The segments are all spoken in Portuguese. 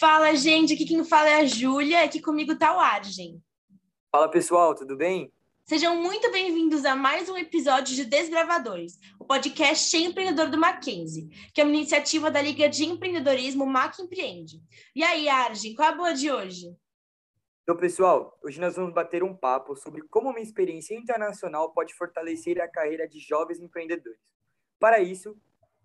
Fala, gente, aqui quem fala é a Júlia, aqui comigo tá o Argen. Fala, pessoal, tudo bem? Sejam muito bem-vindos a mais um episódio de Desbravadores, o podcast empreendedor do Mackenzie, que é uma iniciativa da Liga de Empreendedorismo Mac Empreende. E aí, Argen, qual é a boa de hoje? Então, pessoal, hoje nós vamos bater um papo sobre como uma experiência internacional pode fortalecer a carreira de jovens empreendedores. Para isso,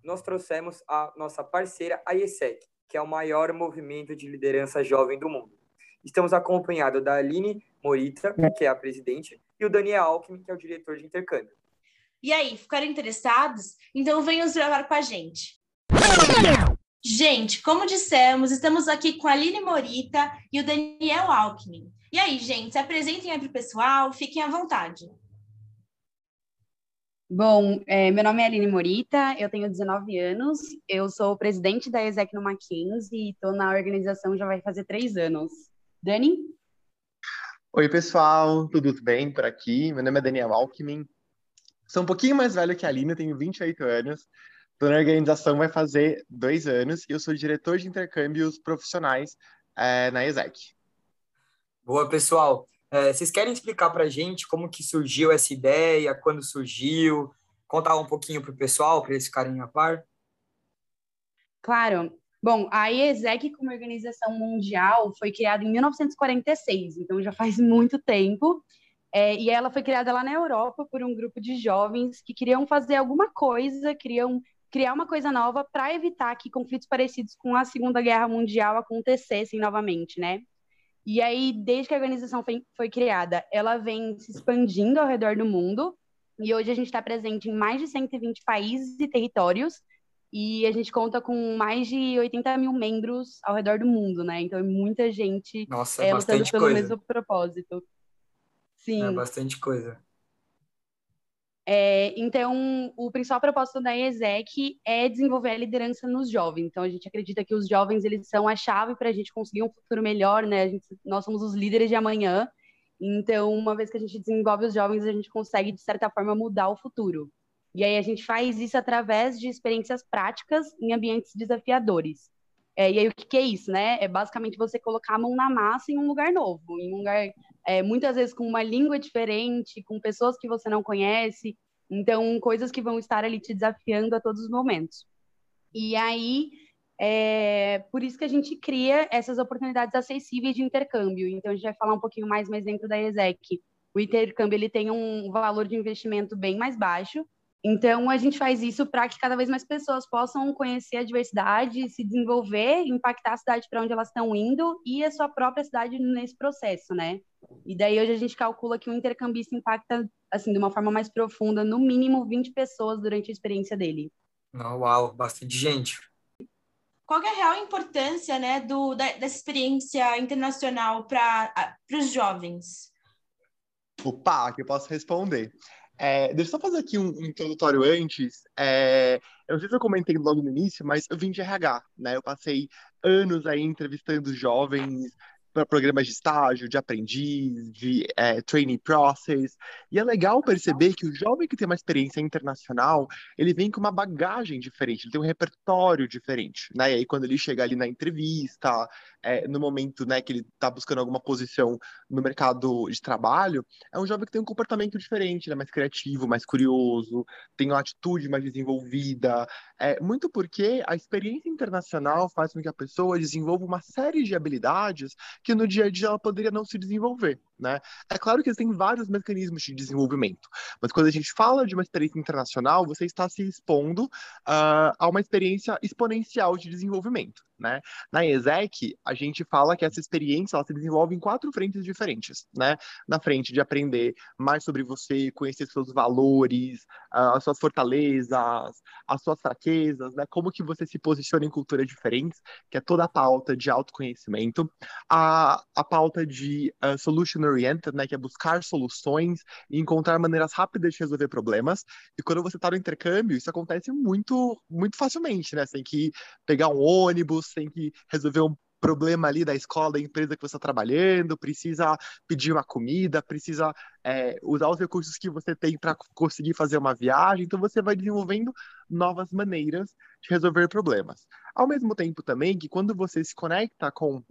nós trouxemos a nossa parceira, a IESEC, que é o maior movimento de liderança jovem do mundo. Estamos acompanhados da Aline Morita, que é a presidente, e o Daniel Alckmin, que é o diretor de intercâmbio. E aí, ficaram interessados? Então venham gravar com a gente. Gente, como dissemos, estamos aqui com a Aline Morita e o Daniel Alckmin. E aí, gente, se apresentem aí para o pessoal, fiquem à vontade. Bom, é, meu nome é Aline Morita, eu tenho 19 anos, eu sou presidente da ESEC no Mackenzie e estou na organização já vai fazer três anos. Dani? Oi, pessoal, tudo bem por aqui? Meu nome é Daniel Alckmin. Sou um pouquinho mais velho que a Aline, tenho 28 anos. Estou na organização vai fazer dois anos e eu sou diretor de intercâmbios profissionais é, na ESEC. Boa, pessoal. É, vocês querem explicar para a gente como que surgiu essa ideia, quando surgiu? Contar um pouquinho para o pessoal, para eles ficarem a par? Claro. Bom, a IESEC, como organização mundial, foi criada em 1946, então já faz muito tempo. É, e ela foi criada lá na Europa por um grupo de jovens que queriam fazer alguma coisa, queriam criar uma coisa nova para evitar que conflitos parecidos com a Segunda Guerra Mundial acontecessem novamente, né? E aí, desde que a organização foi, foi criada, ela vem se expandindo ao redor do mundo. E hoje a gente está presente em mais de 120 países e territórios e a gente conta com mais de 80 mil membros ao redor do mundo, né? Então é muita gente Nossa, é, lutando pelo coisa. mesmo propósito. Sim. É bastante coisa. É, então, o principal propósito da ESEC é desenvolver a liderança nos jovens. Então, a gente acredita que os jovens eles são a chave para a gente conseguir um futuro melhor, né? Gente, nós somos os líderes de amanhã. Então, uma vez que a gente desenvolve os jovens, a gente consegue, de certa forma, mudar o futuro. E aí a gente faz isso através de experiências práticas em ambientes desafiadores. É, e aí o que, que, é isso, né? É basicamente você colocar a mão na massa em um lugar novo, em um lugar é, muitas vezes com uma língua diferente, com pessoas que você não conhece, então coisas que vão estar ali te desafiando a todos os momentos. E aí é por isso que a gente cria essas oportunidades acessíveis de intercâmbio. Então a gente vai falar um pouquinho mais, mas dentro da ESEC, o intercâmbio ele tem um valor de investimento bem mais baixo, então, a gente faz isso para que cada vez mais pessoas possam conhecer a diversidade, se desenvolver, impactar a cidade para onde elas estão indo e a sua própria cidade nesse processo, né? E daí hoje a gente calcula que um intercambista impacta, assim, de uma forma mais profunda, no mínimo 20 pessoas durante a experiência dele. Uau, bastante gente. Qual é a real importância, né, do, da, dessa experiência internacional para os jovens? Opa, que eu posso responder. É, deixa eu só fazer aqui um, um introdutório antes. É, eu não sei se eu comentei logo no início, mas eu vim de RH, né? Eu passei anos aí entrevistando jovens para programas de estágio, de aprendiz, de é, training process. E é legal perceber que o jovem que tem uma experiência internacional, ele vem com uma bagagem diferente, ele tem um repertório diferente, né? E aí quando ele chega ali na entrevista, é, no momento né, que ele está buscando alguma posição no mercado de trabalho, é um jovem que tem um comportamento diferente, né, mais criativo, mais curioso, tem uma atitude mais desenvolvida, é, muito porque a experiência internacional faz com que a pessoa desenvolva uma série de habilidades que no dia a dia ela poderia não se desenvolver. Né? É claro que existem vários mecanismos de desenvolvimento, mas quando a gente fala de uma experiência internacional, você está se expondo uh, a uma experiência exponencial de desenvolvimento. Né? Na ESEC, a gente fala que essa experiência ela se desenvolve em quatro frentes diferentes. Né? Na frente de aprender mais sobre você, conhecer seus valores, as suas fortalezas, as suas fraquezas, né? como que você se posiciona em culturas diferentes, que é toda a pauta de autoconhecimento, a, a pauta de uh, solution oriented, né, que é buscar soluções e encontrar maneiras rápidas de resolver problemas. E quando você está no intercâmbio, isso acontece muito, muito facilmente, né? Você tem que pegar um ônibus, tem que resolver um problema ali da escola, da empresa que você está trabalhando, precisa pedir uma comida, precisa é, usar os recursos que você tem para conseguir fazer uma viagem. Então, você vai desenvolvendo novas maneiras de resolver problemas. Ao mesmo tempo também que quando você se conecta com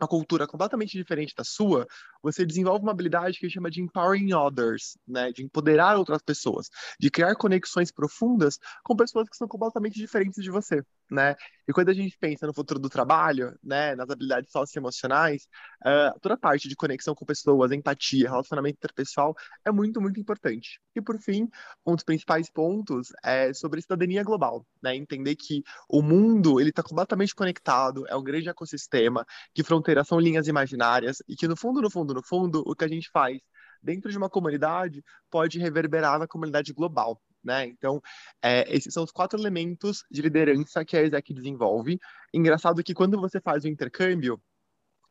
uma cultura completamente diferente da sua, você desenvolve uma habilidade que chama de empowering others, né, de empoderar outras pessoas, de criar conexões profundas com pessoas que são completamente diferentes de você, né? E quando a gente pensa no futuro do trabalho, né, nas habilidades socioemocionais, uh, toda a parte de conexão com pessoas, empatia, relacionamento interpessoal é muito, muito importante. E por fim, um dos principais pontos é sobre cidadania global, né? Entender que o mundo ele está completamente conectado, é um grande ecossistema, que fronteiras são linhas imaginárias e que no fundo, no fundo, no fundo, o que a gente faz dentro de uma comunidade pode reverberar na comunidade global. Né? Então, é, esses são os quatro elementos de liderança que a ESEC desenvolve. Engraçado que quando você faz o intercâmbio,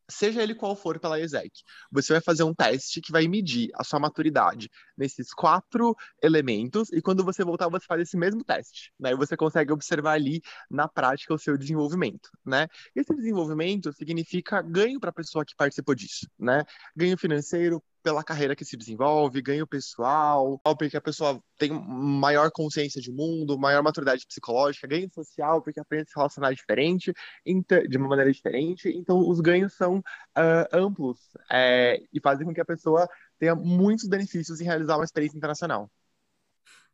seja ele qual for pela ESEC, você vai fazer um teste que vai medir a sua maturidade nesses quatro elementos, e quando você voltar, você faz esse mesmo teste, né? E você consegue observar ali na prática o seu desenvolvimento, né? Esse desenvolvimento significa ganho para a pessoa que participou disso, né? Ganho financeiro, pela carreira que se desenvolve, ganho pessoal, porque a pessoa tem maior consciência de mundo, maior maturidade psicológica, ganho social, porque aprende a se relacionar diferente, de uma maneira diferente. Então, os ganhos são uh, amplos é, e fazem com que a pessoa tenha muitos benefícios em realizar uma experiência internacional.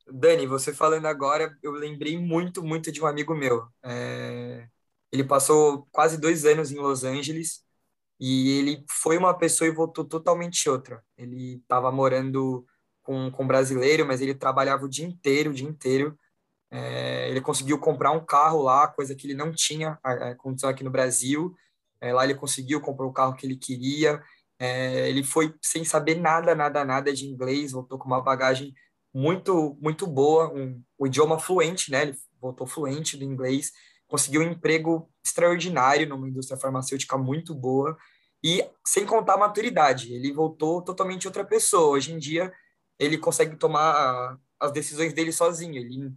Dani, você falando agora, eu lembrei muito, muito de um amigo meu. É... Ele passou quase dois anos em Los Angeles e ele foi uma pessoa e voltou totalmente outra. Ele estava morando com, com um brasileiro, mas ele trabalhava o dia inteiro, o dia inteiro. É, ele conseguiu comprar um carro lá, coisa que ele não tinha a condição aqui no Brasil. É, lá ele conseguiu, comprou o carro que ele queria. É, ele foi sem saber nada, nada, nada de inglês, voltou com uma bagagem muito, muito boa, um, um idioma fluente, né? Ele voltou fluente do inglês, conseguiu um emprego extraordinário numa indústria farmacêutica muito boa. E sem contar a maturidade, ele voltou totalmente outra pessoa. Hoje em dia, ele consegue tomar as decisões dele sozinho. Ele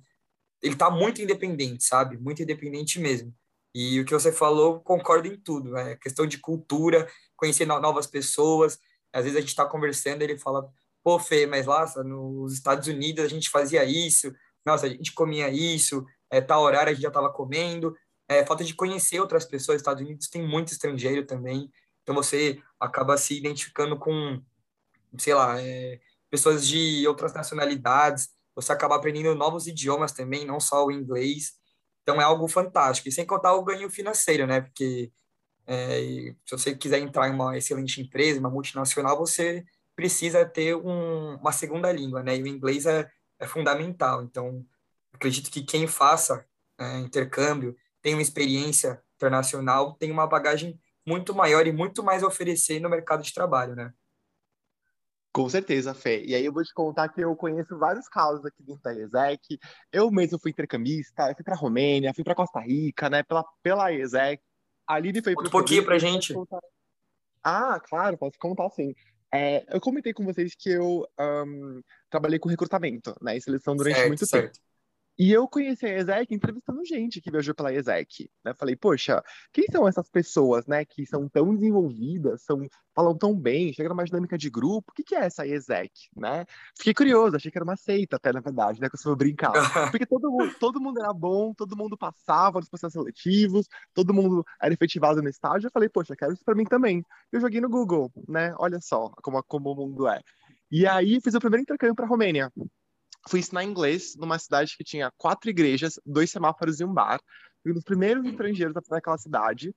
ele tá muito independente, sabe? Muito independente mesmo. E o que você falou, concordo em tudo. Né? É questão de cultura, conhecer novas pessoas. Às vezes a gente está conversando, ele fala, pô, Fê, mas lá nos Estados Unidos a gente fazia isso, nossa, a gente comia isso, é, tal horário a gente já estava comendo. É, falta de conhecer outras pessoas. Estados Unidos tem muito estrangeiro também. Então você acaba se identificando com, sei lá, é, pessoas de outras nacionalidades, você acaba aprendendo novos idiomas também, não só o inglês. Então é algo fantástico. E sem contar o ganho financeiro, né? Porque é, se você quiser entrar em uma excelente empresa, uma multinacional, você precisa ter um, uma segunda língua, né? E o inglês é, é fundamental. Então, acredito que quem faça é, intercâmbio, tem uma experiência internacional, tem uma bagagem muito maior e muito mais a oferecer no mercado de trabalho, né? Com certeza, Fê. E aí eu vou te contar que eu conheço vários casos aqui dentro da ESEC. Eu mesmo fui intercambista, eu fui para Romênia, fui para Costa Rica, né, pela, pela ESEC. A Lili foi Um pouquinho para gente. Ah, claro, posso contar sim. É, eu comentei com vocês que eu um, trabalhei com recrutamento, né, em seleção durante certo, muito certo. tempo. E eu conheci a ESEC entrevistando gente que viajou pela ESEC. Né? Falei, poxa, quem são essas pessoas, né, que são tão desenvolvidas, são, falam tão bem, chegam numa dinâmica de grupo, o que, que é essa ESEC, né? Fiquei curioso, achei que era uma seita até, na verdade, né, que eu brincar. Porque todo mundo, todo mundo era bom, todo mundo passava nos processos seletivos, todo mundo era efetivado no estágio. Eu falei, poxa, quero isso pra mim também. Eu joguei no Google, né? Olha só como, como o mundo é. E aí fiz o primeiro intercâmbio para Romênia fui ensinar inglês numa cidade que tinha quatro igrejas, dois semáforos e um bar. Fui um dos primeiros estrangeiros a fazer cidade.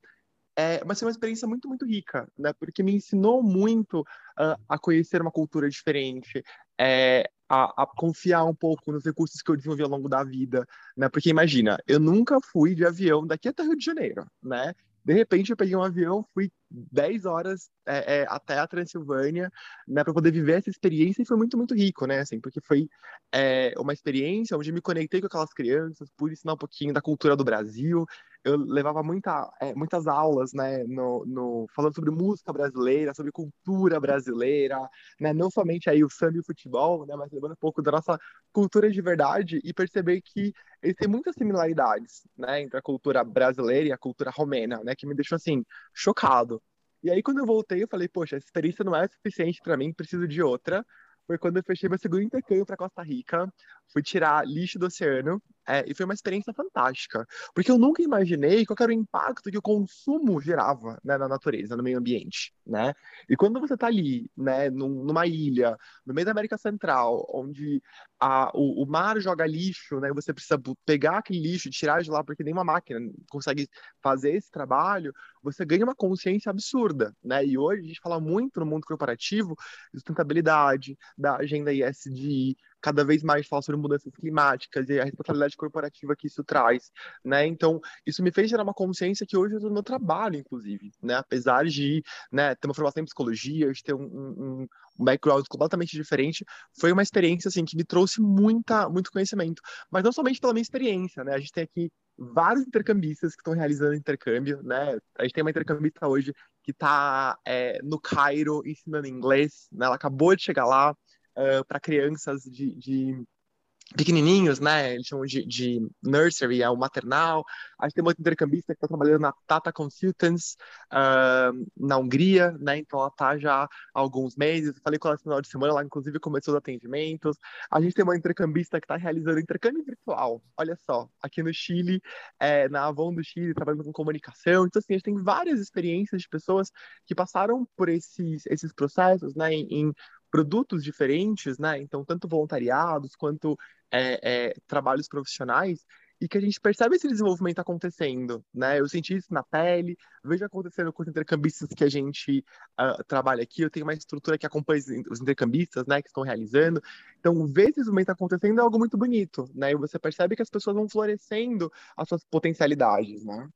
É, mas foi uma experiência muito, muito rica, né? Porque me ensinou muito uh, a conhecer uma cultura diferente, é, a, a, confiar um pouco nos recursos que eu desenvolvi ao longo da vida, né? Porque imagina, eu nunca fui de avião daqui até Rio de Janeiro, né? De repente, eu peguei um avião, fui 10 horas é, é, até a Transilvânia, né, para poder viver essa experiência e foi muito, muito rico, né, assim, porque foi é, uma experiência onde me conectei com aquelas crianças, pude ensinar um pouquinho da cultura do Brasil, eu levava muita, é, muitas aulas, né, no, no, falando sobre música brasileira, sobre cultura brasileira, né, não somente aí o samba e o futebol, né, mas levando um pouco da nossa cultura de verdade e perceber que eles têm muitas similaridades, né, entre a cultura brasileira e a cultura romena, né, que me deixou, assim, chocado. E aí, quando eu voltei, eu falei, poxa, essa experiência não é suficiente para mim, preciso de outra. Foi quando eu fechei meu segundo intercâmbio para Costa Rica, fui tirar lixo do oceano, é, e foi uma experiência fantástica, porque eu nunca imaginei qual era o impacto que o consumo gerava né, na natureza, no meio ambiente, né? E quando você está ali, né, num, numa ilha, no meio da América Central, onde a, o, o, mar joga lixo, né, você precisa pegar aquele lixo, tirar de lá, porque nenhuma máquina consegue fazer esse trabalho, você ganha uma consciência absurda, né? E hoje a gente fala muito no mundo corporativo de sustentabilidade, da agenda ISD, cada vez mais fala sobre mudanças climáticas e a responsabilidade corporativa que isso traz, né? Então, isso me fez gerar uma consciência que hoje eu uso no meu trabalho, inclusive, né? Apesar de né, ter uma formação em psicologia, de ter um, um, um background completamente diferente, foi uma experiência, assim, que me trouxe muita, muito conhecimento. Mas não somente pela minha experiência, né? A gente tem aqui vários intercambistas que estão realizando intercâmbio, né? A gente tem uma intercambista hoje que está é, no Cairo ensinando inglês, né? Ela acabou de chegar lá, uh, para crianças de, de, pequenininhos, né? Eles chamam de, de nursery, é o maternal. A gente tem uma intercambista que está trabalhando na Tata Consultants uh, na Hungria, né? Então ela está já há alguns meses. Eu falei com ela no final de semana, ela inclusive começou os atendimentos. A gente tem uma intercambista que está realizando intercâmbio virtual. Olha só, aqui no Chile, é, na Avon do Chile, trabalhando com comunicação. Então assim, a gente tem várias experiências de pessoas que passaram por esses esses processos, né? em, em produtos diferentes, né? Então, tanto voluntariados quanto é, é, trabalhos profissionais, e que a gente percebe esse desenvolvimento acontecendo, né? Eu senti isso na pele, vejo acontecendo com os intercambistas que a gente uh, trabalha aqui. Eu tenho uma estrutura que acompanha os intercambistas, né, que estão realizando. Então, ver esse desenvolvimento acontecendo é algo muito bonito, né? E você percebe que as pessoas vão florescendo as suas potencialidades, né?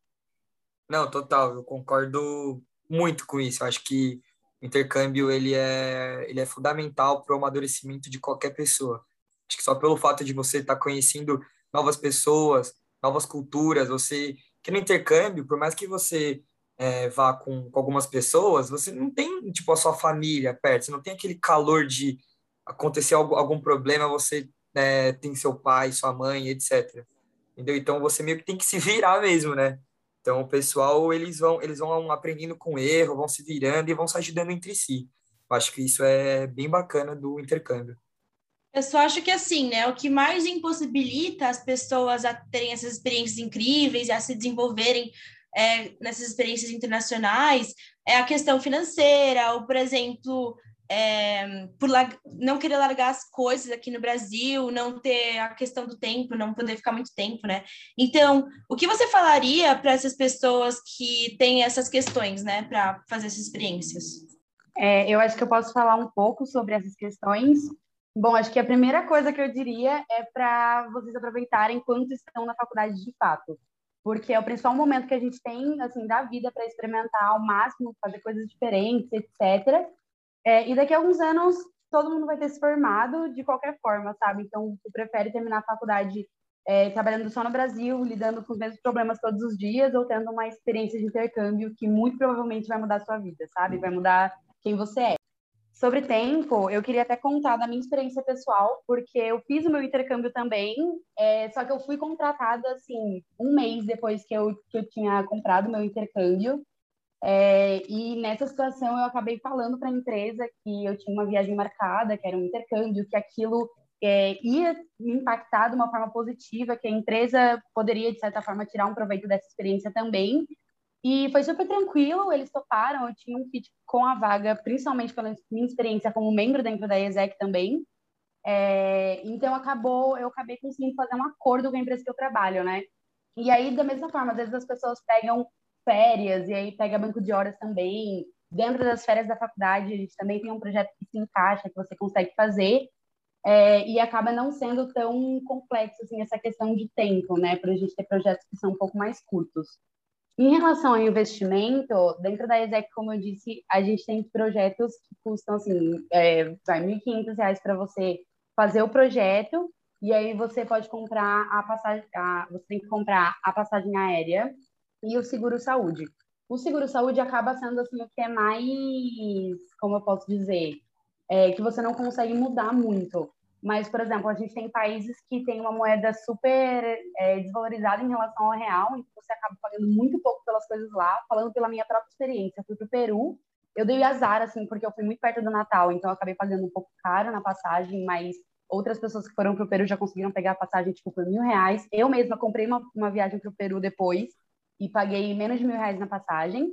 Não, total, eu concordo muito com isso. Eu acho que intercâmbio ele é, ele é fundamental para o amadurecimento de qualquer pessoa. Acho que só pelo fato de você estar tá conhecendo novas pessoas, novas culturas, você que no intercâmbio, por mais que você é, vá com, com, algumas pessoas, você não tem tipo a sua família perto, você não tem aquele calor de acontecer algum, algum problema, você é, tem seu pai, sua mãe, etc. Entendeu? Então você meio que tem que se virar mesmo, né? Então, o pessoal, eles vão, eles vão aprendendo com erro, vão se virando e vão se ajudando entre si. Eu acho que isso é bem bacana do intercâmbio. Eu só acho que assim, né? O que mais impossibilita as pessoas a terem essas experiências incríveis e a se desenvolverem é, nessas experiências internacionais é a questão financeira, ou, por exemplo, é, por não querer largar as coisas aqui no Brasil, não ter a questão do tempo, não poder ficar muito tempo, né? Então, o que você falaria para essas pessoas que têm essas questões, né, para fazer essas experiências? É, eu acho que eu posso falar um pouco sobre essas questões. Bom, acho que a primeira coisa que eu diria é para vocês aproveitarem enquanto estão na faculdade de fato, porque é o principal momento que a gente tem assim da vida para experimentar ao máximo, fazer coisas diferentes, etc. É, e daqui a alguns anos, todo mundo vai ter se formado de qualquer forma, sabe? Então, tu prefere terminar a faculdade é, trabalhando só no Brasil, lidando com os mesmos problemas todos os dias, ou tendo uma experiência de intercâmbio que muito provavelmente vai mudar a sua vida, sabe? Vai mudar quem você é. Sobre tempo, eu queria até contar da minha experiência pessoal, porque eu fiz o meu intercâmbio também, é, só que eu fui contratada, assim, um mês depois que eu, que eu tinha comprado o meu intercâmbio. É, e nessa situação eu acabei falando para a empresa que eu tinha uma viagem marcada, que era um intercâmbio, que aquilo é, ia me impactar de uma forma positiva, que a empresa poderia, de certa forma, tirar um proveito dessa experiência também. E foi super tranquilo, eles toparam, eu tinha um fit com a vaga, principalmente pela minha experiência como membro dentro da ESEC também. É, então acabou, eu acabei conseguindo fazer um acordo com a empresa que eu trabalho, né? E aí, da mesma forma, às vezes as pessoas pegam férias, e aí pega banco de horas também. Dentro das férias da faculdade, a gente também tem um projeto que se encaixa, que você consegue fazer, é, e acaba não sendo tão complexo assim, essa questão de tempo, né, para a gente ter projetos que são um pouco mais curtos. Em relação ao investimento, dentro da ESEC, como eu disse, a gente tem projetos que custam assim, é, vai R$ 1.500 para você fazer o projeto, e aí você pode comprar a passagem, a, você tem que comprar a passagem aérea, e o seguro-saúde. O seguro-saúde acaba sendo assim o que é mais, como eu posso dizer, é, que você não consegue mudar muito. Mas, por exemplo, a gente tem países que têm uma moeda super é, desvalorizada em relação ao real, então você acaba pagando muito pouco pelas coisas lá. Falando pela minha própria experiência, eu fui para o Peru, eu dei azar, assim, porque eu fui muito perto do Natal, então eu acabei pagando um pouco caro na passagem, mas outras pessoas que foram para o Peru já conseguiram pegar a passagem, tipo, por mil reais. Eu mesma comprei uma, uma viagem para o Peru depois e paguei menos de mil reais na passagem.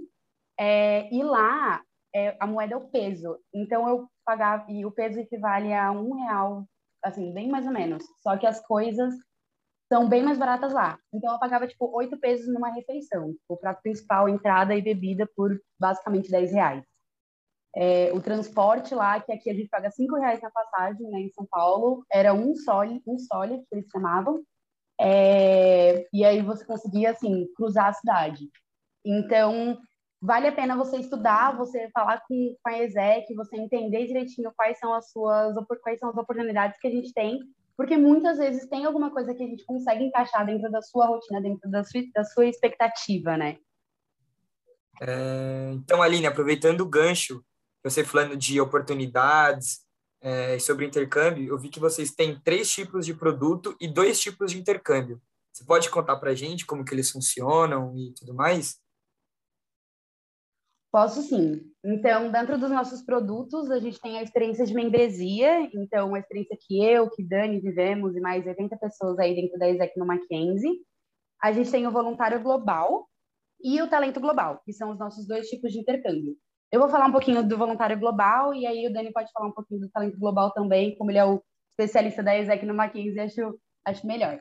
É, e lá, é, a moeda é o peso. Então, eu pagava, e o peso equivale a um real assim, bem mais ou menos. Só que as coisas são bem mais baratas lá. Então eu pagava, tipo, oito pesos numa refeição. O prato principal, entrada e bebida por basicamente 10 reais. É, o transporte lá, que aqui a gente paga cinco reais na passagem, né, em São Paulo, era um sole, um sole, que eles chamavam. É, e aí você conseguia, assim, cruzar a cidade. Então, vale a pena você estudar, você falar com, com a ESEC, você entender direitinho quais são as suas quais são as oportunidades que a gente tem, porque muitas vezes tem alguma coisa que a gente consegue encaixar dentro da sua rotina, dentro da sua, da sua expectativa, né? É, então, Aline, aproveitando o gancho, você falando de oportunidades, é, sobre intercâmbio, eu vi que vocês têm três tipos de produto e dois tipos de intercâmbio. Você pode contar para a gente como que eles funcionam e tudo mais? Posso sim. Então, dentro dos nossos produtos, a gente tem a experiência de membresia, então, uma experiência que eu, que Dani vivemos e mais 80 pessoas aí dentro da Exec no Mackenzie. A gente tem o voluntário global e o talento global, que são os nossos dois tipos de intercâmbio. Eu vou falar um pouquinho do voluntário global e aí o Dani pode falar um pouquinho do talento global também, como ele é o especialista da Exec no Mackenzie, acho, acho melhor.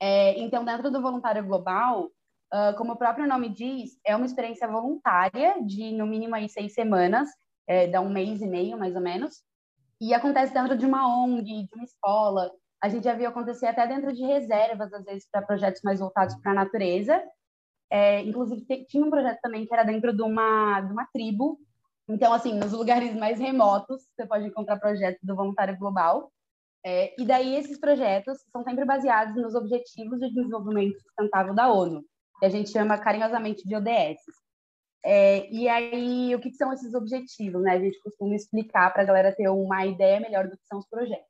É, então, dentro do voluntário global, Uh, como o próprio nome diz, é uma experiência voluntária de no mínimo aí seis semanas, é, dá um mês e meio mais ou menos, e acontece dentro de uma ONG, de uma escola. A gente já viu acontecer até dentro de reservas, às vezes para projetos mais voltados para a natureza. É, inclusive tinha um projeto também que era dentro de uma de uma tribo. Então, assim, nos lugares mais remotos, você pode encontrar projetos do Voluntário Global. É, e daí esses projetos são sempre baseados nos Objetivos de Desenvolvimento Sustentável da ONU que a gente chama carinhosamente de ODS. É, e aí, o que, são esses objetivos? Né? A gente costuma explicar para a galera ter uma ideia melhor do que são os projetos.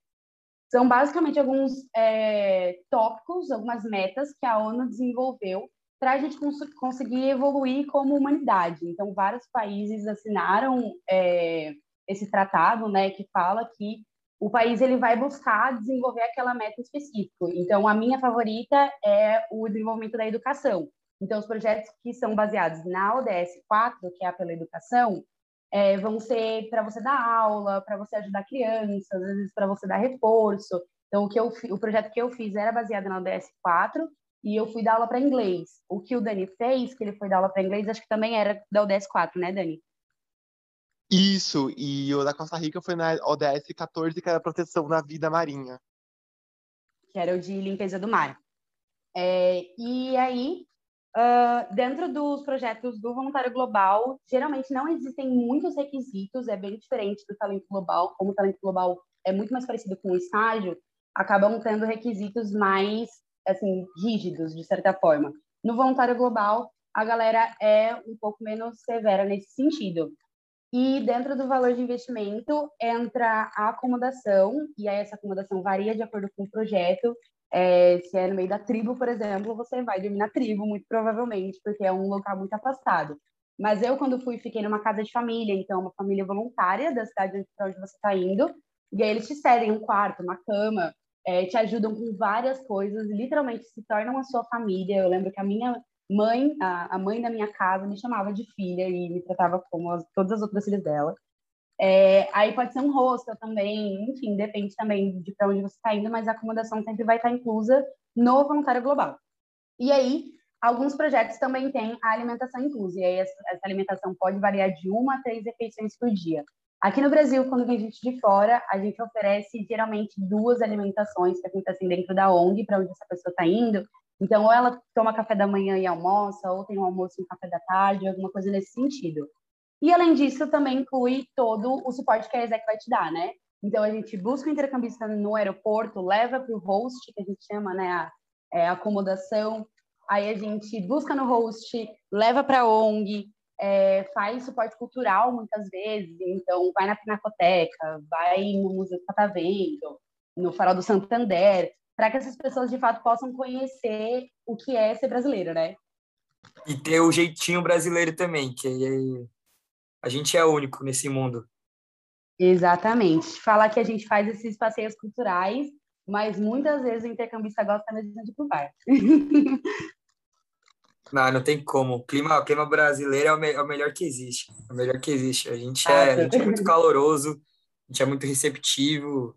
São basicamente alguns é, tópicos, algumas metas que a ONU desenvolveu para a gente cons conseguir evoluir como humanidade. Então, vários países assinaram é, esse tratado, né, que fala que o país ele vai buscar desenvolver aquela meta específica. Então, a minha favorita é o desenvolvimento da educação. Então, os projetos que são baseados na ODS 4, que é a pela educação, é, vão ser para você dar aula, para você ajudar crianças, às vezes para você dar reforço. Então, o, que eu, o projeto que eu fiz era baseado na ODS 4 e eu fui dar aula para inglês. O que o Dani fez, que ele foi dar aula para inglês, acho que também era da ODS 4, né, Dani? Isso, e o da Costa Rica foi na ODS 14, que era proteção da vida marinha. Que era o de limpeza do mar. É, e aí, uh, dentro dos projetos do Voluntário Global, geralmente não existem muitos requisitos, é bem diferente do Talento Global, como o Talento Global é muito mais parecido com o estágio, acabam tendo requisitos mais, assim, rígidos, de certa forma. No Voluntário Global, a galera é um pouco menos severa nesse sentido. E dentro do valor de investimento entra a acomodação, e aí essa acomodação varia de acordo com o projeto. É, se é no meio da tribo, por exemplo, você vai dormir na tribo, muito provavelmente, porque é um local muito afastado. Mas eu, quando fui, fiquei numa casa de família, então, uma família voluntária da cidade onde você está indo, e aí eles te cedem um quarto, uma cama, é, te ajudam com várias coisas, literalmente se tornam a sua família. Eu lembro que a minha mãe, a, a mãe da minha casa me chamava de filha e me tratava como as, todas as outras filhas dela. É, aí pode ser um hostel também, enfim, depende também de para onde você está indo, mas a acomodação sempre vai estar inclusa no voluntário global. E aí, alguns projetos também têm a alimentação inclusa, e aí essa alimentação pode variar de uma a três refeições por dia. Aqui no Brasil, quando vem gente de fora, a gente oferece geralmente duas alimentações que acontecem dentro da ONG, para onde essa pessoa está indo, então, ou ela toma café da manhã e almoça, ou tem um almoço e um café da tarde, alguma coisa nesse sentido. E, além disso, também inclui todo o suporte que a ESEC vai te dar, né? Então, a gente busca o intercambista no aeroporto, leva para o host, que a gente chama, né, a, é, a acomodação, Aí a gente busca no host, leva para ONG, é, faz suporte cultural muitas vezes, então vai na Pinacoteca, vai no Museu do Catavento, no Farol do Santander, para que essas pessoas de fato possam conhecer o que é ser brasileiro, né? E ter o jeitinho brasileiro também, que a gente é único nesse mundo. Exatamente. Falar que a gente faz esses passeios culturais, mas muitas vezes o intercambista gosta mesmo de ir pro bar. Não, não tem como. O clima, o clima brasileiro é o, me, é o melhor que existe. É o melhor que existe. A gente é, a gente é muito caloroso, a gente é muito receptivo.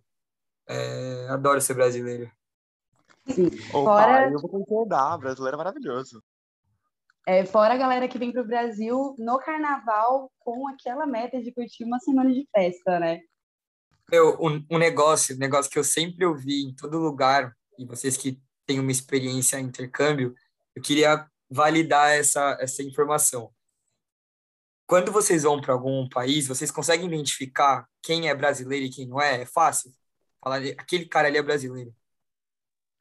É, adoro ser brasileiro. Sim. Opa, Fora... eu vou concordar, brasileiro é maravilhoso. É, fora a galera que vem para o Brasil no carnaval com aquela meta de curtir uma semana de festa, né? Eu, um, um negócio, um negócio que eu sempre ouvi em todo lugar, e vocês que têm uma experiência em intercâmbio, eu queria validar essa, essa informação. Quando vocês vão para algum país, vocês conseguem identificar quem é brasileiro e quem não é? É fácil? Falar, aquele cara ali é brasileiro.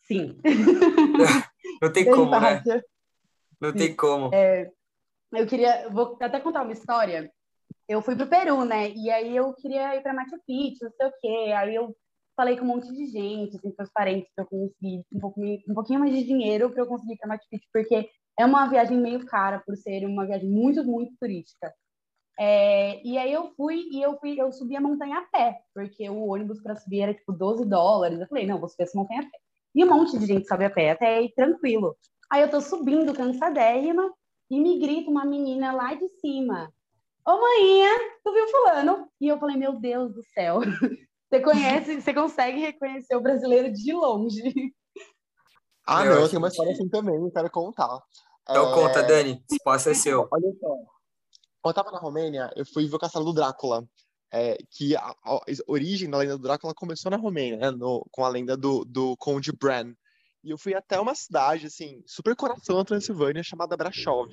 Sim. não tem como, né? Não Sim. tem como. É, eu queria, vou até contar uma história. Eu fui pro Peru, né? E aí eu queria ir para Machu Picchu, não sei o quê. Aí eu falei com um monte de gente, assim, com os parentes, para eu conseguir um, pouco, um pouquinho mais de dinheiro para eu conseguir ir para Machu Picchu, porque é uma viagem meio cara por ser uma viagem muito, muito turística. É, e aí eu fui e eu fui, eu subi a montanha a pé, porque o ônibus para subir era tipo 12 dólares. Eu falei, não, vou subir essa montanha a pé. E um monte de gente sobe a pé, até aí tranquilo. Aí eu tô subindo cansadérrima e me grita uma menina lá de cima. Ô, manhinha, tu viu fulano? E eu falei, meu Deus do céu. Você conhece, você consegue reconhecer o brasileiro de longe. Ah, não, eu tenho uma história assim também, eu quero contar. Então é... conta, Dani, espaço é seu. Olha só. Quando eu tava na Romênia, eu fui ver o Castelo do Drácula. É, que a, a, origem da lenda do Drácula começou na Romênia, né, no, com a lenda do, do Conde Bran. E eu fui até uma cidade, assim, super coração da Transilvânia, chamada Brasov.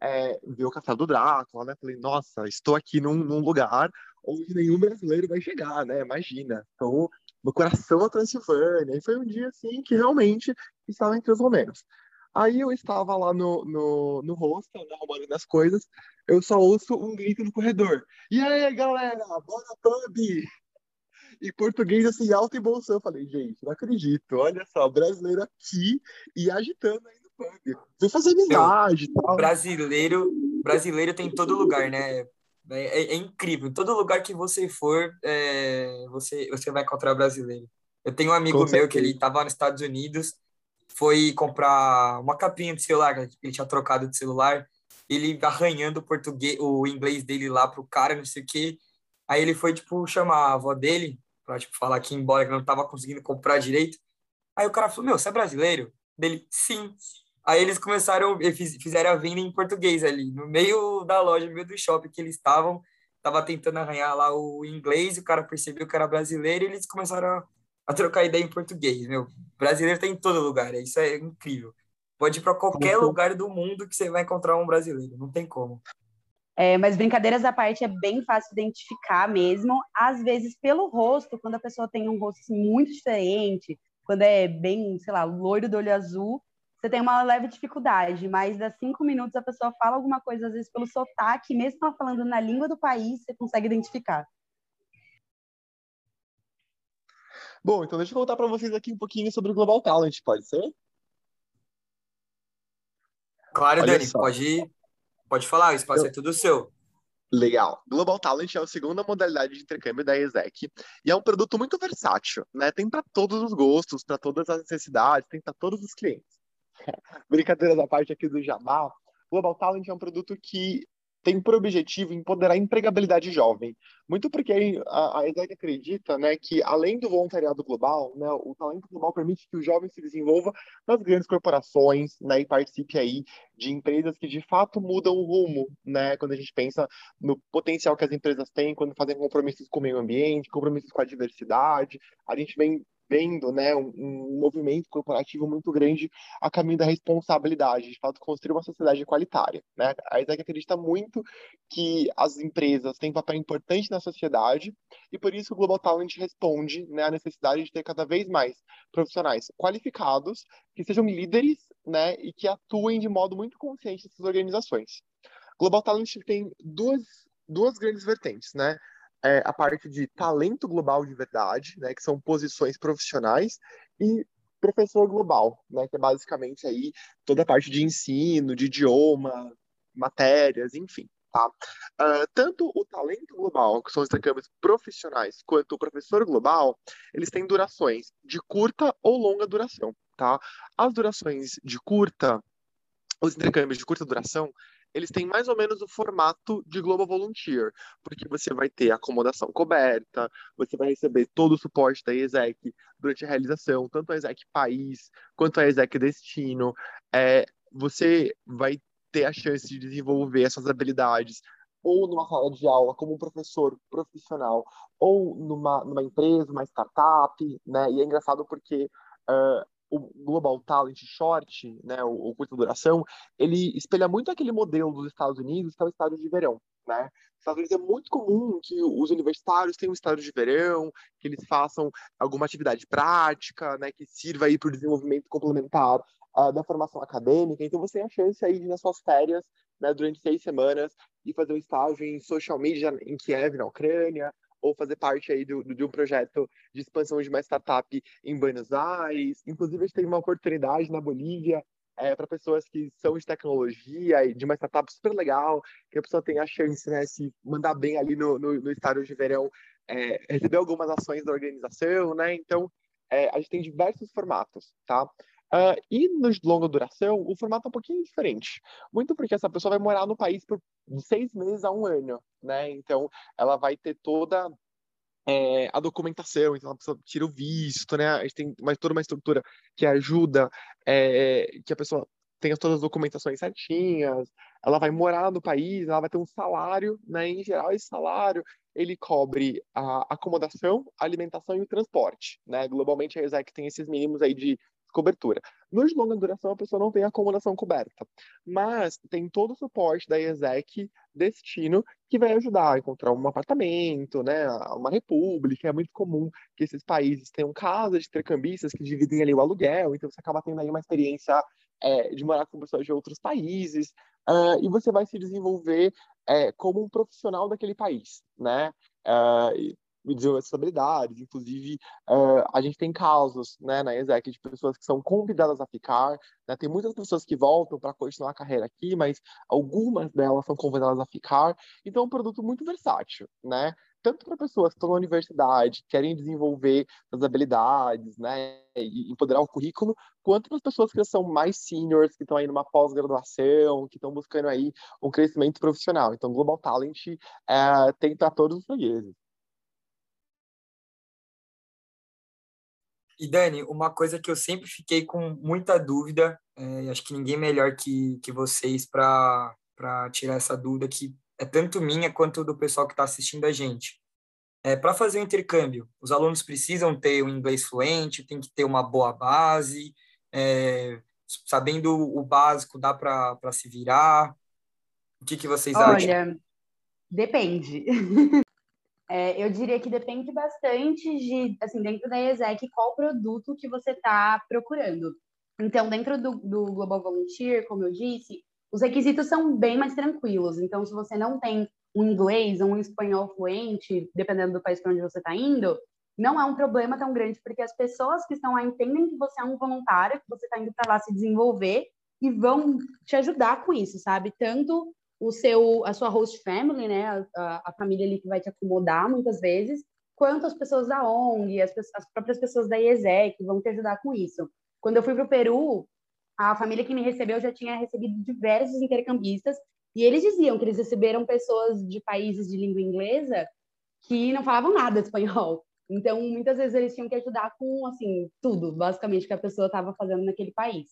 É, ver o Castelo do Drácula, né? Falei, nossa, estou aqui num, num lugar onde nenhum brasileiro vai chegar, né? Imagina. Então, no coração da Transilvânia. E foi um dia, assim, que realmente estava entre os romenos. Aí eu estava lá no, no, no hostel, né, arrumando as coisas, eu só ouço um grito no corredor. E aí, galera, bora pub! Em português, assim, alto e bom som. Eu falei, gente, não acredito, olha só, brasileiro aqui e agitando aí no pub. Vou fazer amizade e tal. Brasileiro, brasileiro tem em todo lugar, né? É, é, é, incrível. Todo lugar que você for, é, você, você vai encontrar brasileiro. Eu tenho um amigo meu que ele estava nos Estados Unidos foi comprar uma capinha de celular, né? ele tinha trocado de celular, ele arranhando o português, o inglês dele lá pro cara, não sei o quê. Aí ele foi, tipo, chamar a avó dele, pra, tipo, falar que embora que não tava conseguindo comprar direito. Aí o cara falou, meu, você é brasileiro? Dele, sim. Aí eles começaram, fizeram a venda em português ali, no meio da loja, no meio do shopping que eles estavam, tava tentando arranhar lá o inglês, o cara percebeu que era brasileiro e eles começaram a a trocar ideia em português, meu. Brasileiro tem em todo lugar, isso é incrível. Pode ir para qualquer lugar do mundo que você vai encontrar um brasileiro, não tem como. É, mas brincadeiras à parte é bem fácil identificar mesmo, às vezes pelo rosto, quando a pessoa tem um rosto assim, muito diferente, quando é bem, sei lá, loiro do olho azul, você tem uma leve dificuldade, mas das cinco minutos a pessoa fala alguma coisa, às vezes pelo sotaque, mesmo ela falando na língua do país, você consegue identificar. Bom, então deixa eu contar para vocês aqui um pouquinho sobre o Global Talent, pode ser? Claro, Olha Dani, pode, pode falar, o espaço eu... é tudo seu. Legal. Global Talent é a segunda modalidade de intercâmbio da ESEC e é um produto muito versátil, né? Tem para todos os gostos, para todas as necessidades, tem para todos os clientes. Brincadeira da parte aqui do Jabá, Global Talent é um produto que tem por objetivo empoderar a empregabilidade jovem. Muito porque a, a acredita né, que, além do voluntariado global, né, o talento global permite que o jovem se desenvolva nas grandes corporações né, e participe aí de empresas que, de fato, mudam o rumo, né, quando a gente pensa no potencial que as empresas têm quando fazem compromissos com o meio ambiente, compromissos com a diversidade. A gente vem vendo né, um, um, movimento corporativo muito grande a caminho da responsabilidade, de fato, construir uma sociedade igualitária. Né? A ISEC acredita muito que as empresas têm um papel importante na sociedade e, por isso, o Global Talent responde né, à necessidade de ter cada vez mais profissionais qualificados que sejam líderes né, e que atuem de modo muito consciente nessas organizações. Global Talent tem duas, duas grandes vertentes, né? É a parte de talento global de verdade, né, que são posições profissionais, e professor global, né, que é basicamente aí toda a parte de ensino, de idioma, matérias, enfim. Tá? Uh, tanto o talento global, que são os intercâmbios profissionais, quanto o professor global, eles têm durações de curta ou longa duração. Tá? As durações de curta, os intercâmbios de curta duração, eles têm mais ou menos o formato de Global Volunteer, porque você vai ter acomodação coberta, você vai receber todo o suporte da ESEC durante a realização, tanto a ESEC país quanto a ESEC destino. É, você vai ter a chance de desenvolver essas habilidades ou numa sala de aula como um professor profissional ou numa, numa empresa, uma startup, né? E é engraçado porque o Global Talent Short, né, o, o curta duração, ele espelha muito aquele modelo dos Estados Unidos, que é o estágio de verão, né? Nos Estados Unidos é muito comum que os universitários tenham um estágio de verão, que eles façam alguma atividade prática, né, que sirva aí para o desenvolvimento complementar uh, da formação acadêmica. Então, você tem a chance aí de, nas suas férias, né, durante seis semanas, ir fazer um estágio em social media em Kiev, na Ucrânia, ou fazer parte aí do, do, de um projeto de expansão de uma startup em Buenos Aires. Inclusive, a gente tem uma oportunidade na Bolívia é, para pessoas que são de tecnologia e de uma startup super legal, que a pessoa tem a chance, né, se mandar bem ali no, no, no estágio de verão, é, receber algumas ações da organização, né? Então, é, a gente tem diversos formatos, tá? Uh, e nos de longa duração, o formato é um pouquinho diferente. Muito porque essa pessoa vai morar no país por seis meses a um ano, né? Então, ela vai ter toda é, a documentação, então a pessoa tira o visto, né? A gente tem toda uma estrutura que ajuda é, que a pessoa tenha todas as documentações certinhas, ela vai morar no país, ela vai ter um salário, né? Em geral, esse salário ele cobre a acomodação, a alimentação e o transporte, né? Globalmente a ESEC tem esses mínimos aí de cobertura. Nos de longa duração, a pessoa não tem acomodação coberta, mas tem todo o suporte da ESEC Destino que vai ajudar a encontrar um apartamento, né, uma república. É muito comum que esses países tenham casas de intercambistas que dividem ali o aluguel, então você acaba tendo aí uma experiência é, de morar com pessoas de outros países, uh, e você vai se desenvolver é, como um profissional daquele país, né? Uh, essas habilidades. Inclusive, uh, a gente tem casos né, na ESEC de pessoas que são convidadas a ficar. Né? Tem muitas pessoas que voltam para continuar a carreira aqui, mas algumas delas são convidadas a ficar. Então, é um produto muito versátil, né? Tanto para pessoas que estão na universidade, querem desenvolver as habilidades, né, e empoderar o currículo, quanto para as pessoas que são mais seniors, que estão aí numa pós-graduação, que estão buscando aí um crescimento profissional. Então, Global Talent é, tem para todos os fregueses. E Dani, uma coisa que eu sempre fiquei com muita dúvida, é, acho que ninguém melhor que, que vocês para tirar essa dúvida, que é tanto minha quanto do pessoal que está assistindo a gente. É, para fazer o intercâmbio, os alunos precisam ter o um inglês fluente, tem que ter uma boa base, é, sabendo o básico, dá para se virar? O que, que vocês Olha, acham? Olha, depende. É, eu diria que depende bastante de, assim, dentro da ESEC, qual produto que você está procurando. Então, dentro do, do Global Volunteer, como eu disse, os requisitos são bem mais tranquilos. Então, se você não tem um inglês ou um espanhol fluente, dependendo do país para onde você está indo, não é um problema tão grande, porque as pessoas que estão lá entendem que você é um voluntário, que você está indo para lá se desenvolver e vão te ajudar com isso, sabe? Tanto o seu, a sua host family, né, a, a família ali que vai te acomodar muitas vezes, quanto as pessoas da ONG, as, as próprias pessoas da IESEC vão te ajudar com isso. Quando eu fui para o Peru, a família que me recebeu já tinha recebido diversos intercambistas e eles diziam que eles receberam pessoas de países de língua inglesa que não falavam nada espanhol. Então, muitas vezes eles tinham que ajudar com, assim, tudo, basicamente, que a pessoa estava fazendo naquele país.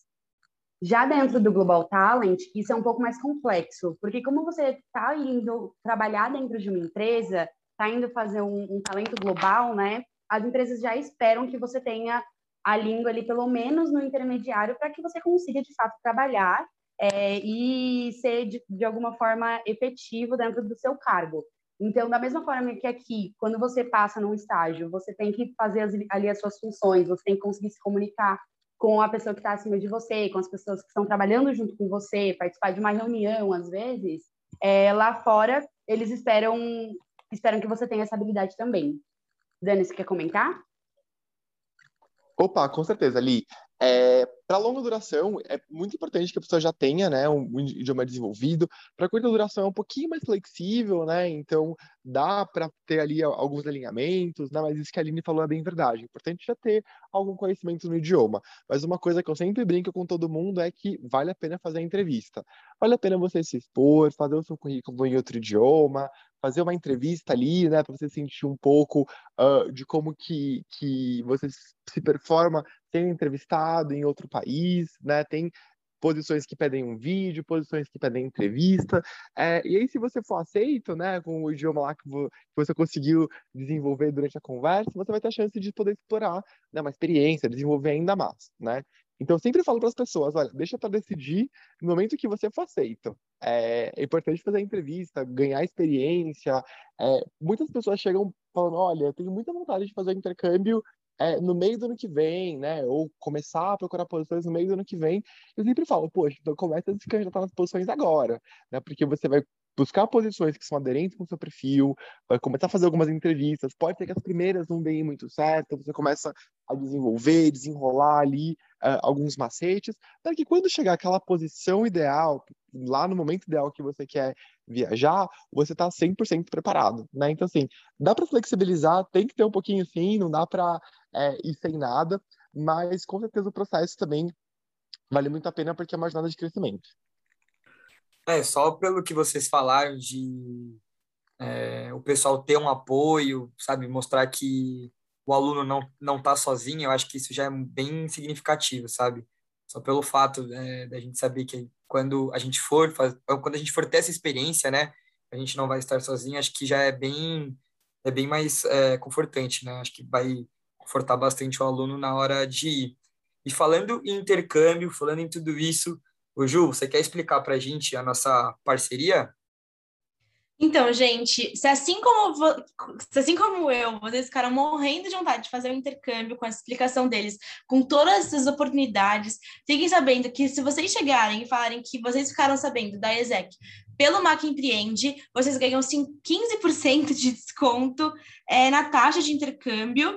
Já dentro do Global Talent, isso é um pouco mais complexo, porque como você está indo trabalhar dentro de uma empresa, está indo fazer um, um, talento global, né? As empresas já esperam que você tenha a língua ali pelo menos no intermediário para que você consiga de fato trabalhar é, e ser de, de alguma forma efetivo dentro do seu cargo. Então, da mesma forma que aqui, quando você passa num estágio, você tem que fazer as, ali as suas funções, você tem que conseguir se comunicar com a pessoa que está acima de você, com as pessoas que estão trabalhando junto com você, participar de uma reunião, às vezes, é, lá fora eles esperam esperam que você tenha essa habilidade também. Dani, você quer comentar? Opa, com certeza, Li. É, para longa duração, é muito importante que a pessoa já tenha né, um, idioma desenvolvido. Para curta duração, é um pouquinho mais flexível, né? Então, dá para ter ali alguns alinhamentos, né? Mas isso que a Aline falou é bem verdade. É importante já ter algum conhecimento no idioma. Mas uma coisa que eu sempre brinco com todo mundo é que vale a pena fazer a entrevista. Vale a pena você se expor, fazer o seu currículo em outro idioma, fazer uma entrevista ali, né, para você sentir um pouco uh, de como que, que você se performa sendo entrevistado em outro país, né, tem posições que pedem um vídeo, posições que pedem entrevista, é, e aí se você for aceito, né, com o idioma lá que, você conseguiu desenvolver durante a conversa, você vai ter a chance de poder explorar né, uma experiência, desenvolver ainda mais, né, então, eu sempre falo para as pessoas: olha, deixa para decidir no momento que você for aceito. É, é importante fazer a entrevista, ganhar experiência. É, muitas pessoas chegam falando: olha, eu tenho muita vontade de fazer intercâmbio é, no meio do ano que vem, né? Ou começar a procurar posições no meio do ano que vem. Eu sempre falo: poxa, então começa a se candidatar nas posições agora, né? Porque você vai buscar posições que são aderentes com o seu perfil, vai começar a fazer algumas entrevistas. Pode ser que as primeiras não deem muito certo, você começa a desenvolver, desenrolar ali uh, alguns macetes, para que quando chegar aquela posição ideal, lá no momento ideal que você quer viajar, você está 100% preparado, né? Então, assim, dá para flexibilizar, tem que ter um pouquinho sim, não dá para é, ir sem nada, mas com certeza o processo também vale muito a pena porque é uma jornada de crescimento. É, só pelo que vocês falaram de é, o pessoal ter um apoio, sabe, mostrar que o aluno não não está sozinho, eu acho que isso já é bem significativo, sabe? Só pelo fato é, da gente saber que quando a gente for faz, quando a gente for ter essa experiência, né, a gente não vai estar sozinho, acho que já é bem é bem mais é, confortante, né? Acho que vai confortar bastante o aluno na hora de ir. E falando em intercâmbio, falando em tudo isso, o Ju, você quer explicar para a gente a nossa parceria? Então, gente, se assim como, se assim como eu, vocês ficaram morrendo de vontade de fazer um intercâmbio com a explicação deles, com todas essas oportunidades, fiquem sabendo que se vocês chegarem e falarem que vocês ficaram sabendo da ESEC pelo Mac Empreende, vocês ganham 15% de desconto é, na taxa de intercâmbio.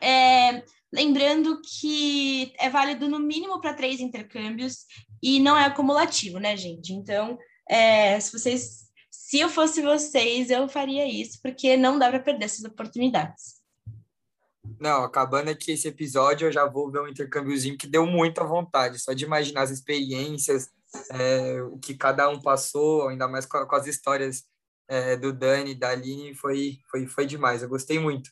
É, lembrando que é válido no mínimo para três intercâmbios e não é acumulativo, né, gente? Então, é, se vocês se eu fosse vocês, eu faria isso, porque não dá para perder essas oportunidades. Não, acabando aqui esse episódio, eu já vou ver um intercâmbiozinho que deu muita vontade, só de imaginar as experiências, é, o que cada um passou, ainda mais com, com as histórias é, do Dani, da Aline, foi, foi, foi demais, eu gostei muito.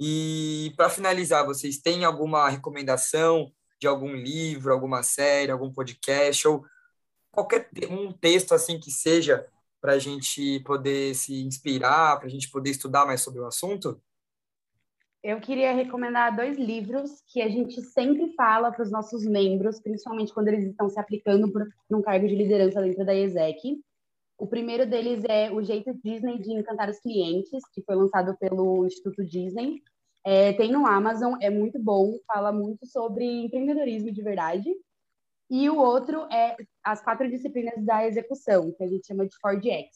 E para finalizar, vocês têm alguma recomendação de algum livro, alguma série, algum podcast, ou qualquer um texto assim que seja para a gente poder se inspirar, para a gente poder estudar mais sobre o assunto? Eu queria recomendar dois livros que a gente sempre fala para os nossos membros, principalmente quando eles estão se aplicando por um cargo de liderança dentro da ESEC. O primeiro deles é O Jeito Disney de Encantar os Clientes, que foi lançado pelo Instituto Disney. É, tem no Amazon, é muito bom, fala muito sobre empreendedorismo de verdade. E o outro é as quatro disciplinas da execução, que a gente chama de 4DX,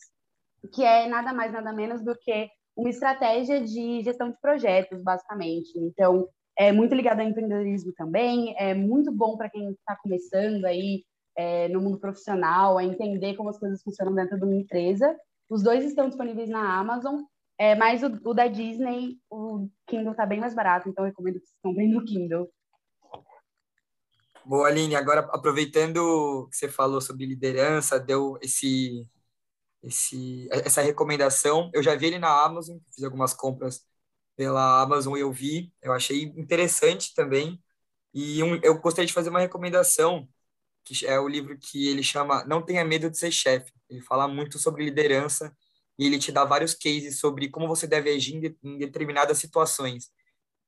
que é nada mais, nada menos do que uma estratégia de gestão de projetos, basicamente. Então, é muito ligado ao empreendedorismo também, é muito bom para quem está começando aí é, no mundo profissional, a entender como as coisas funcionam dentro de uma empresa. Os dois estão disponíveis na Amazon, é, mas o, o da Disney, o Kindle está bem mais barato, então recomendo que vocês comprem no Kindle. Boa, Aline. Agora, aproveitando que você falou sobre liderança, deu esse, esse, essa recomendação. Eu já vi ele na Amazon, fiz algumas compras pela Amazon e eu vi, eu achei interessante também. E um, eu gostaria de fazer uma recomendação, que é o livro que ele chama Não Tenha Medo de Ser Chefe. Ele fala muito sobre liderança e ele te dá vários cases sobre como você deve agir em determinadas situações.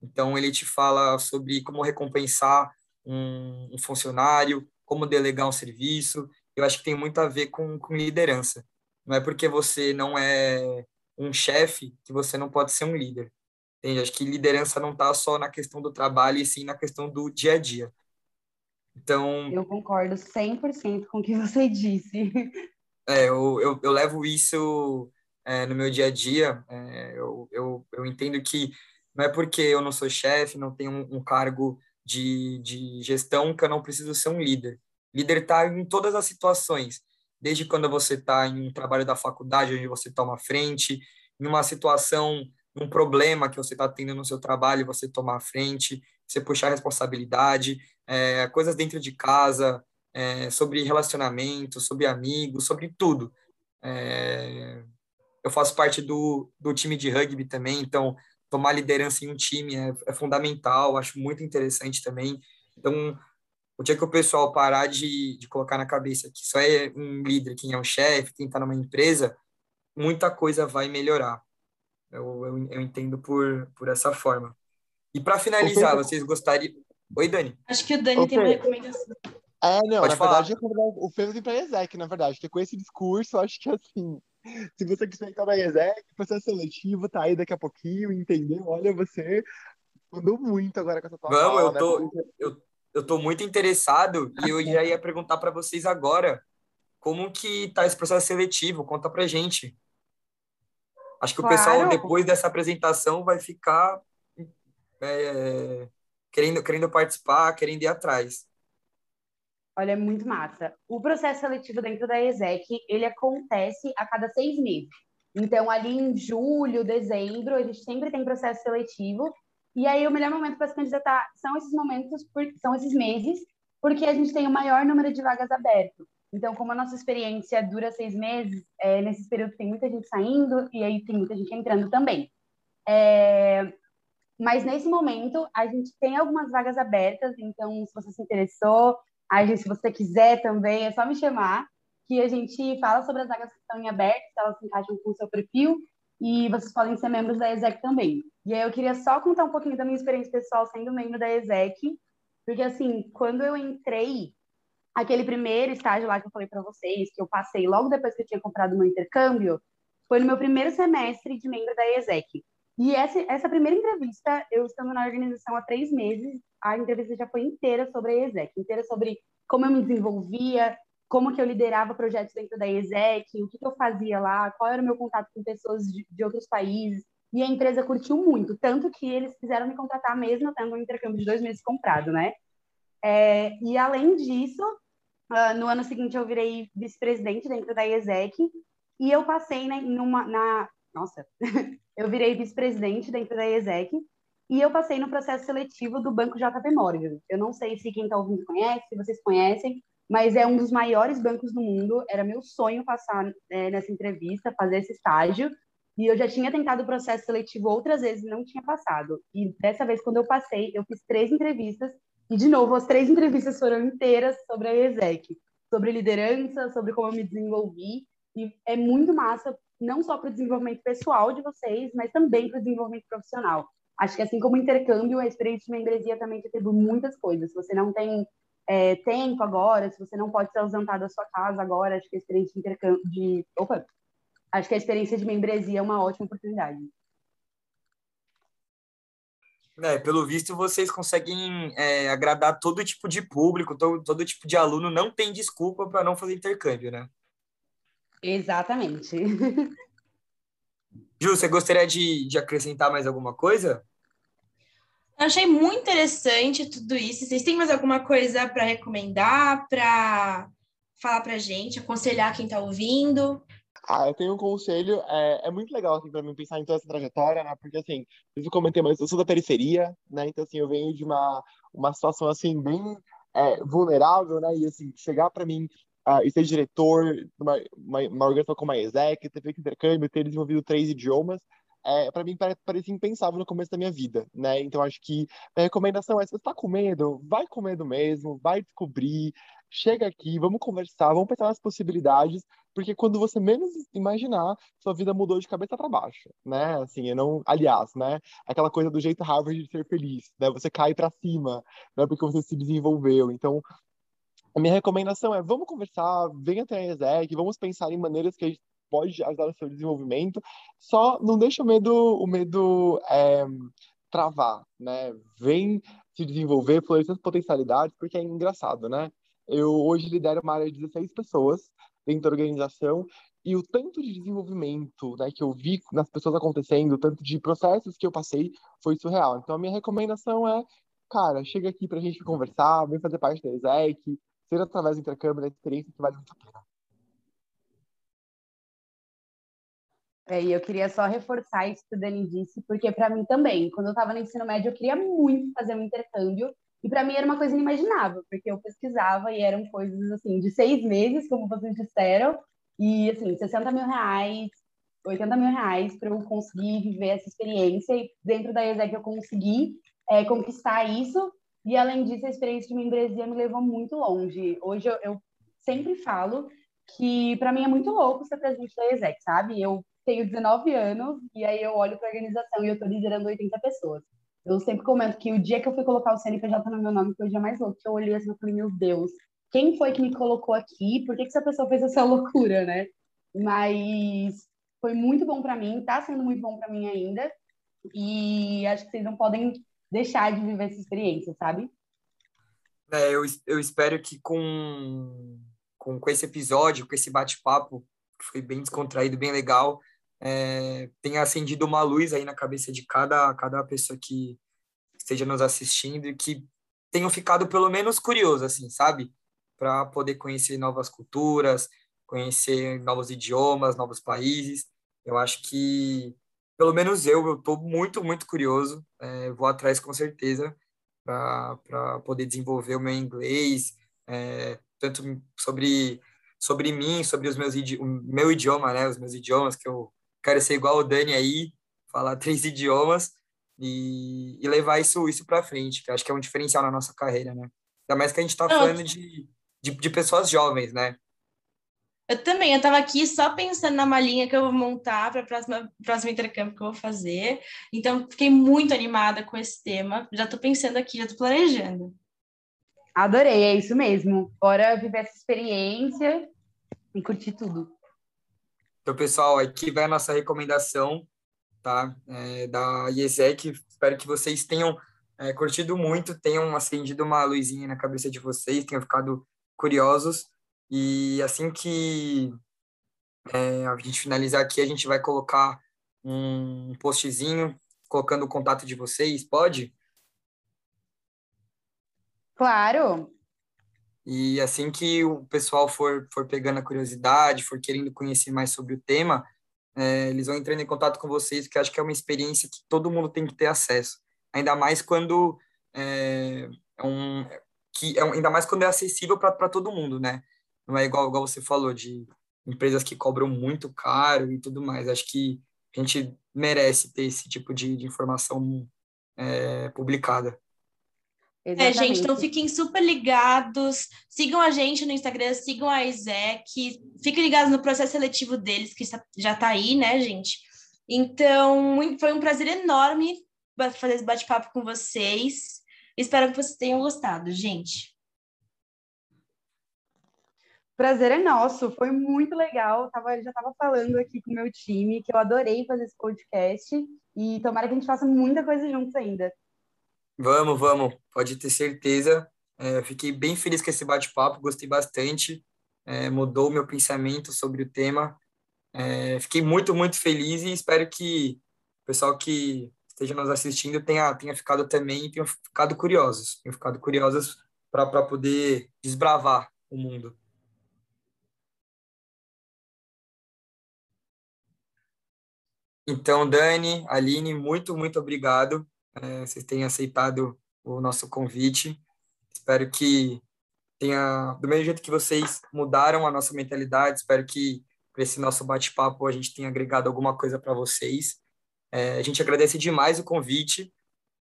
Então, ele te fala sobre como recompensar um, um funcionário, como delegar um serviço. Eu acho que tem muito a ver com, com liderança. Não é porque você não é um chefe que você não pode ser um líder. Entende? Acho que liderança não está só na questão do trabalho, e sim na questão do dia a dia. Então. Eu concordo 100% com o que você disse. É, eu, eu, eu levo isso é, no meu dia a dia. É, eu, eu, eu entendo que não é porque eu não sou chefe, não tenho um, um cargo de, de gestão que eu não preciso ser um líder. Líder está em todas as situações, desde quando você está em um trabalho da faculdade, onde você toma frente, em uma situação, um problema que você está tendo no seu trabalho, você tomar frente, você puxar a responsabilidade, é, coisas dentro de casa, é, sobre relacionamento, sobre amigos, sobre tudo. É, eu faço parte do, do time de rugby também, então tomar liderança em um time é, é fundamental, acho muito interessante também. Então, o dia que o pessoal parar de, de colocar na cabeça que só é um líder, quem é um chefe, quem está numa empresa, muita coisa vai melhorar. Eu, eu, eu entendo por, por essa forma. E para finalizar, vocês gostariam. Oi, Dani. Acho que o Dani tem uma recomendação. É, não, Pode na falar. verdade, o Pedro tem para ESEC, na verdade, porque com esse discurso, acho que assim, se você quiser entrar na ESEC, processo seletivo tá aí daqui a pouquinho, entendeu? Olha, você mandou muito agora com essa tua Vamos, fala, eu né? tô, né? eu, eu tô muito interessado e eu já ia perguntar para vocês agora como que tá esse processo seletivo, conta pra gente. Acho que claro. o pessoal, depois dessa apresentação, vai ficar é, querendo, querendo participar, querendo ir atrás. Olha, é muito massa. O processo seletivo dentro da ESEC, ele acontece a cada seis meses. Então, ali em julho, dezembro, a gente sempre tem processo seletivo. E aí, o melhor momento para se candidatar são esses momentos, são esses meses, porque a gente tem o maior número de vagas aberto. Então, como a nossa experiência dura seis meses, é, nesses períodos tem muita gente saindo e aí tem muita gente entrando também. É, mas nesse momento, a gente tem algumas vagas abertas, então, se você se interessou, a gente, se você quiser também, é só me chamar, que a gente fala sobre as vagas que estão em aberto, se elas se encaixam com o seu perfil, e vocês podem ser membros da ESEC também. E aí eu queria só contar um pouquinho da minha experiência pessoal sendo membro da ESEC, porque assim, quando eu entrei, aquele primeiro estágio lá que eu falei para vocês, que eu passei logo depois que eu tinha comprado meu intercâmbio, foi no meu primeiro semestre de membro da ESEC. E essa, essa primeira entrevista, eu estando na organização há três meses, a entrevista já foi inteira sobre a ESEC, inteira sobre como eu me desenvolvia, como que eu liderava projetos dentro da ESEC, o que, que eu fazia lá, qual era o meu contato com pessoas de, de, outros países. E a empresa curtiu muito, tanto que eles quiseram me contratar mesmo tendo um intercâmbio de dois meses comprado, né? É, e além disso, uh, no ano seguinte eu virei vice-presidente dentro da ESEC e eu passei né, numa, na... Nossa, eu virei vice-presidente dentro da ESEC e eu passei no processo seletivo do Banco JP Morgan. Eu não sei se quem está ouvindo conhece, se vocês conhecem, mas é um dos maiores bancos do mundo. Era meu sonho passar é, nessa entrevista, fazer esse estágio. E eu já tinha tentado o processo seletivo outras vezes e não tinha passado. E dessa vez, quando eu passei, eu fiz três entrevistas. E, de novo, as três entrevistas foram inteiras sobre a ESEC, sobre liderança, sobre como eu me desenvolvi. E é muito massa, não só para o desenvolvimento pessoal de vocês, mas também para o desenvolvimento profissional. Acho que assim como intercâmbio, a experiência de membresia também te atribui muitas coisas. Se você não tem é, tempo agora, se você não pode se ausentar da sua casa agora, acho que a experiência de intercâmbio, de, opa, acho que a experiência de membresia é uma ótima oportunidade. É, pelo visto, vocês conseguem é, agradar todo tipo de público, todo, todo tipo de aluno, não tem desculpa para não fazer intercâmbio, né? Exatamente. Ju, você gostaria de, de acrescentar mais alguma coisa? Eu achei muito interessante tudo isso. Vocês têm mais alguma coisa para recomendar, para falar para gente, aconselhar quem está ouvindo? Ah, eu tenho um conselho, é, é muito legal, assim, para mim pensar em toda essa trajetória, né, porque, assim, eu comentei, mas eu sou da periferia, né, então, assim, eu venho de uma, uma situação, assim, bem é, vulnerável, né, e, assim, chegar para mim uh, e ser diretor de uma, uma, uma organização como a ESEC, ter feito intercâmbio, ter desenvolvido três idiomas, é, para mim parecia impensável no começo da minha vida, né? Então acho que a recomendação é: se você está com medo, vai com medo mesmo, vai descobrir, chega aqui, vamos conversar, vamos pensar nas possibilidades, porque quando você menos imaginar, sua vida mudou de cabeça para baixo, né? Assim, eu não, aliás, né? Aquela coisa do jeito Harvard de ser feliz, né? Você cai para cima, né? Porque você se desenvolveu. Então, a minha recomendação é: vamos conversar, venha até a ESEC, vamos pensar em maneiras que pode ajudar no seu desenvolvimento. Só não deixa o medo, o medo é, travar, né? Vem se desenvolver, florescer as potencialidades, porque é engraçado, né? Eu hoje lidero uma área de 16 pessoas dentro da organização e o tanto de desenvolvimento né, que eu vi nas pessoas acontecendo, o tanto de processos que eu passei, foi surreal. Então, a minha recomendação é, cara, chega aqui para a gente conversar, vem fazer parte da ESEC, ser através do intercâmbio, da experiência que vale muito a pena. É, e eu queria só reforçar isso que o Dani disse, porque para mim também, quando eu estava no ensino médio, eu queria muito fazer um intercâmbio, e para mim era uma coisa inimaginável, porque eu pesquisava e eram coisas assim, de seis meses, como vocês disseram, e assim, 60 mil reais, 80 mil reais para eu conseguir viver essa experiência, e dentro da ESEC eu consegui é, conquistar isso, e além disso, a experiência de membresia me levou muito longe. Hoje eu, eu sempre falo que para mim é muito louco ser presidente da ESEC, sabe? Eu tenho 19 anos e aí eu olho para a organização e eu estou liderando 80 pessoas. Eu sempre comento que o dia que eu fui colocar o CNPJ no meu nome foi o dia mais louco, que eu olhei assim e falei, meu Deus, quem foi que me colocou aqui? Por que, que essa pessoa fez essa loucura, né? Mas foi muito bom para mim, está sendo muito bom para mim ainda. E acho que vocês não podem deixar de viver essa experiência, sabe? É, eu, eu espero que com, com, com esse episódio, com esse bate-papo, que foi bem descontraído, bem legal, é, tenha acendido uma luz aí na cabeça de cada, cada pessoa que esteja nos assistindo e que tenham ficado pelo menos curioso, assim, sabe? Para poder conhecer novas culturas, conhecer novos idiomas, novos países. Eu acho que, pelo menos eu, eu estou muito, muito curioso. É, vou atrás com certeza para poder desenvolver o meu inglês, é, tanto sobre sobre mim, sobre os meus o meu idioma, né, os meus idiomas que eu quero ser igual o Dani aí, falar três idiomas e, e levar isso, isso para frente, que acho que é um diferencial na nossa carreira, né? Ainda mais que a gente está falando de, de, de, pessoas jovens, né? Eu também, eu estava aqui só pensando na malinha que eu vou montar para o próximo, próximo intercâmbio que eu vou fazer. Então, fiquei muito animada com esse tema. Já estou pensando aqui, já estou planejando. Adorei, é isso mesmo. Bora viver essa experiência e curtir tudo. Então, pessoal, aqui vai a nossa recomendação, tá? É, da IESEC. Espero que vocês tenham é, curtido muito, tenham acendido uma luzinha na cabeça de vocês, tenham ficado curiosos. E assim que é, a gente finalizar aqui, a gente vai colocar um postzinho colocando o contato de vocês, pode? Claro. E assim que o pessoal for, for pegando a curiosidade, for querendo conhecer mais sobre o tema, é, eles vão entrando em contato com vocês, que acho que é uma experiência que todo mundo tem que ter acesso. Ainda mais quando é, é um, que é, ainda mais quando é acessível para todo mundo, né? Não é igual, igual você falou, de empresas que cobram muito caro e tudo mais. Acho que a gente merece ter esse tipo de, de informação é, publicada. Exatamente. É, gente, então fiquem super ligados, sigam a gente no Instagram, sigam a Isaac, fiquem ligados no processo seletivo deles, que já está aí, né, gente? Então, foi um prazer enorme fazer esse bate-papo com vocês. Espero que vocês tenham gostado, gente. Prazer é nosso, foi muito legal. Eu tava, já estava falando aqui com o meu time que eu adorei fazer esse podcast e tomara que a gente faça muita coisa juntos ainda. Vamos, vamos, pode ter certeza. É, fiquei bem feliz com esse bate-papo, gostei bastante, é, mudou meu pensamento sobre o tema. É, fiquei muito, muito feliz e espero que o pessoal que esteja nos assistindo tenha, tenha ficado também, tenha ficado curiosos, tenha ficado curiosos para poder desbravar o mundo. Então, Dani, Aline, muito, muito obrigado é, vocês tenham aceitado o nosso convite. Espero que tenha, do mesmo jeito que vocês mudaram a nossa mentalidade, espero que para esse nosso bate-papo a gente tenha agregado alguma coisa para vocês. É, a gente agradece demais o convite.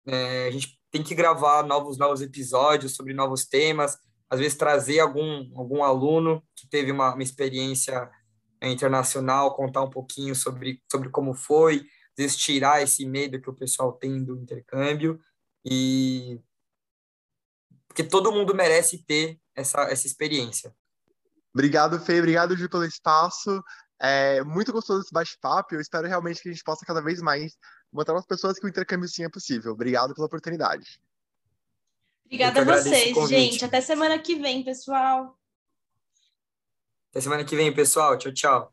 É, a gente tem que gravar novos novos episódios sobre novos temas, às vezes trazer algum algum aluno que teve uma, uma experiência é, internacional, contar um pouquinho sobre sobre como foi, vezes tirar esse medo que o pessoal tem do intercâmbio e porque todo mundo merece ter essa, essa experiência. Obrigado, Fê. Obrigado, Ju, pelo espaço. É muito gostoso esse bate-papo. Eu espero realmente que a gente possa cada vez mais mostrar as pessoas que o intercâmbio sim é possível. Obrigado pela oportunidade. Obrigada a vocês, gente. Até semana que vem, pessoal. Até semana que vem, pessoal. Tchau, tchau.